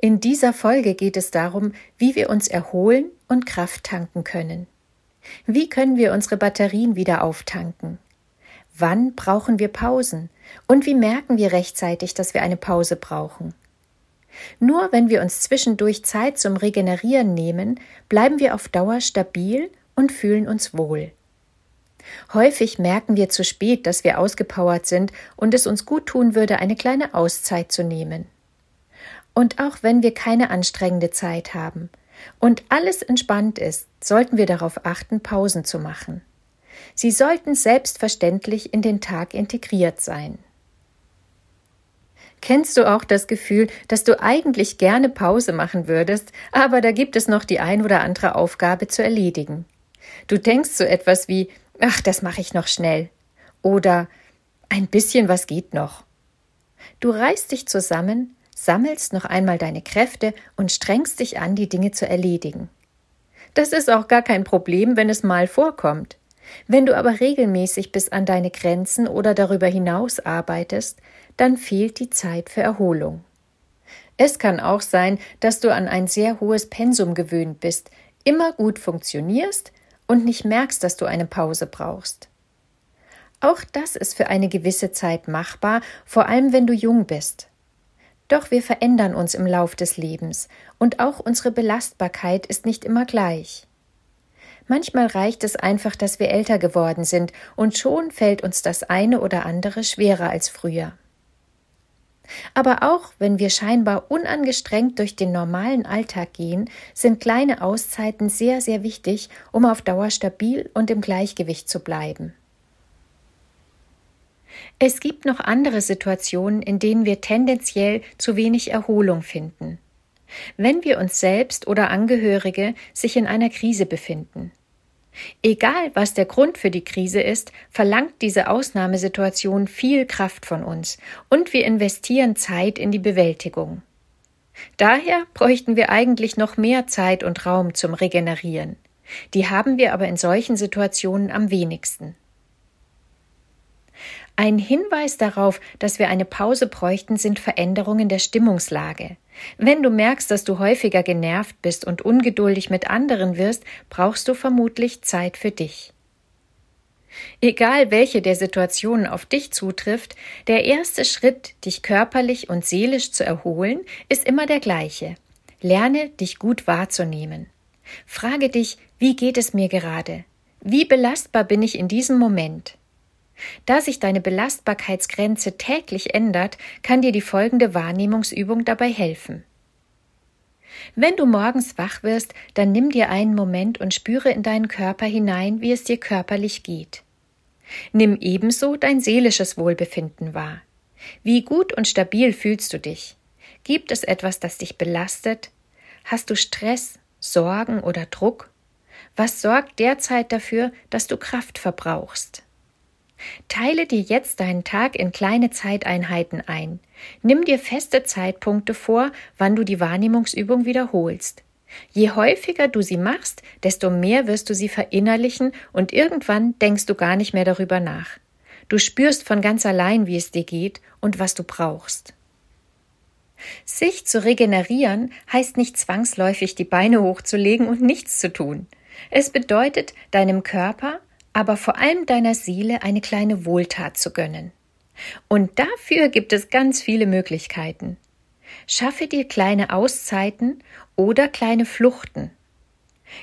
In dieser Folge geht es darum, wie wir uns erholen und Kraft tanken können. Wie können wir unsere Batterien wieder auftanken? Wann brauchen wir Pausen? Und wie merken wir rechtzeitig, dass wir eine Pause brauchen? Nur wenn wir uns zwischendurch Zeit zum Regenerieren nehmen, bleiben wir auf Dauer stabil und fühlen uns wohl. Häufig merken wir zu spät, dass wir ausgepowert sind und es uns gut tun würde, eine kleine Auszeit zu nehmen. Und auch wenn wir keine anstrengende Zeit haben und alles entspannt ist, sollten wir darauf achten, Pausen zu machen. Sie sollten selbstverständlich in den Tag integriert sein. Kennst du auch das Gefühl, dass du eigentlich gerne Pause machen würdest, aber da gibt es noch die ein oder andere Aufgabe zu erledigen? Du denkst so etwas wie, ach, das mache ich noch schnell. Oder ein bisschen was geht noch. Du reißt dich zusammen, sammelst noch einmal deine Kräfte und strengst dich an, die Dinge zu erledigen. Das ist auch gar kein Problem, wenn es mal vorkommt. Wenn du aber regelmäßig bis an deine Grenzen oder darüber hinaus arbeitest, dann fehlt die Zeit für Erholung. Es kann auch sein, dass du an ein sehr hohes Pensum gewöhnt bist, immer gut funktionierst und nicht merkst, dass du eine Pause brauchst. Auch das ist für eine gewisse Zeit machbar, vor allem wenn du jung bist. Doch wir verändern uns im Lauf des Lebens und auch unsere Belastbarkeit ist nicht immer gleich. Manchmal reicht es einfach, dass wir älter geworden sind und schon fällt uns das eine oder andere schwerer als früher. Aber auch wenn wir scheinbar unangestrengt durch den normalen Alltag gehen, sind kleine Auszeiten sehr, sehr wichtig, um auf Dauer stabil und im Gleichgewicht zu bleiben. Es gibt noch andere Situationen, in denen wir tendenziell zu wenig Erholung finden. Wenn wir uns selbst oder Angehörige sich in einer Krise befinden. Egal, was der Grund für die Krise ist, verlangt diese Ausnahmesituation viel Kraft von uns und wir investieren Zeit in die Bewältigung. Daher bräuchten wir eigentlich noch mehr Zeit und Raum zum Regenerieren. Die haben wir aber in solchen Situationen am wenigsten. Ein Hinweis darauf, dass wir eine Pause bräuchten, sind Veränderungen der Stimmungslage. Wenn du merkst, dass du häufiger genervt bist und ungeduldig mit anderen wirst, brauchst du vermutlich Zeit für dich. Egal welche der Situationen auf dich zutrifft, der erste Schritt, dich körperlich und seelisch zu erholen, ist immer der gleiche. Lerne, dich gut wahrzunehmen. Frage dich, wie geht es mir gerade? Wie belastbar bin ich in diesem Moment? Da sich deine Belastbarkeitsgrenze täglich ändert, kann dir die folgende Wahrnehmungsübung dabei helfen. Wenn du morgens wach wirst, dann nimm dir einen Moment und spüre in deinen Körper hinein, wie es dir körperlich geht. Nimm ebenso dein seelisches Wohlbefinden wahr. Wie gut und stabil fühlst du dich? Gibt es etwas, das dich belastet? Hast du Stress, Sorgen oder Druck? Was sorgt derzeit dafür, dass du Kraft verbrauchst? Teile dir jetzt deinen Tag in kleine Zeiteinheiten ein. Nimm dir feste Zeitpunkte vor, wann du die Wahrnehmungsübung wiederholst. Je häufiger du sie machst, desto mehr wirst du sie verinnerlichen und irgendwann denkst du gar nicht mehr darüber nach. Du spürst von ganz allein, wie es dir geht und was du brauchst. Sich zu regenerieren heißt nicht zwangsläufig die Beine hochzulegen und nichts zu tun. Es bedeutet, deinem Körper, aber vor allem deiner Seele eine kleine Wohltat zu gönnen. Und dafür gibt es ganz viele Möglichkeiten. Schaffe dir kleine Auszeiten oder kleine Fluchten.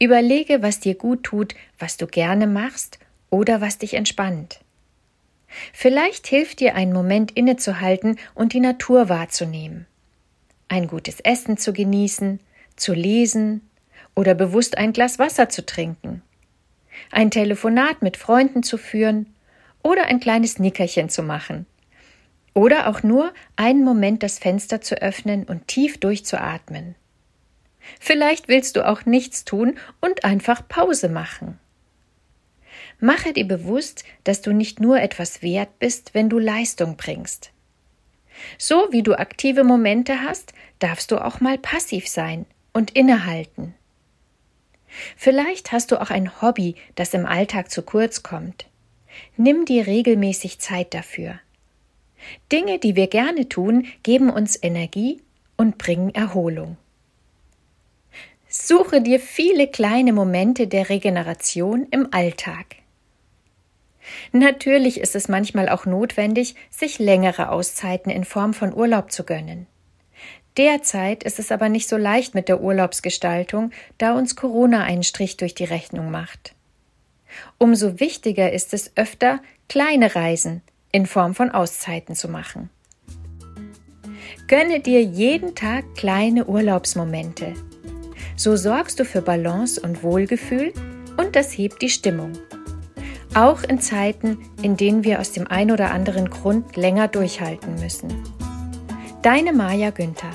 Überlege, was dir gut tut, was du gerne machst oder was dich entspannt. Vielleicht hilft dir ein Moment innezuhalten und die Natur wahrzunehmen. Ein gutes Essen zu genießen, zu lesen oder bewusst ein Glas Wasser zu trinken ein Telefonat mit Freunden zu führen oder ein kleines Nickerchen zu machen. Oder auch nur einen Moment das Fenster zu öffnen und tief durchzuatmen. Vielleicht willst du auch nichts tun und einfach Pause machen. Mache dir bewusst, dass du nicht nur etwas wert bist, wenn du Leistung bringst. So wie du aktive Momente hast, darfst du auch mal passiv sein und innehalten. Vielleicht hast du auch ein Hobby, das im Alltag zu kurz kommt. Nimm dir regelmäßig Zeit dafür. Dinge, die wir gerne tun, geben uns Energie und bringen Erholung. Suche dir viele kleine Momente der Regeneration im Alltag. Natürlich ist es manchmal auch notwendig, sich längere Auszeiten in Form von Urlaub zu gönnen. Derzeit ist es aber nicht so leicht mit der Urlaubsgestaltung, da uns Corona einen Strich durch die Rechnung macht. Umso wichtiger ist es öfter, kleine Reisen in Form von Auszeiten zu machen. Gönne dir jeden Tag kleine Urlaubsmomente. So sorgst du für Balance und Wohlgefühl und das hebt die Stimmung. Auch in Zeiten, in denen wir aus dem ein oder anderen Grund länger durchhalten müssen. Deine Maja Günther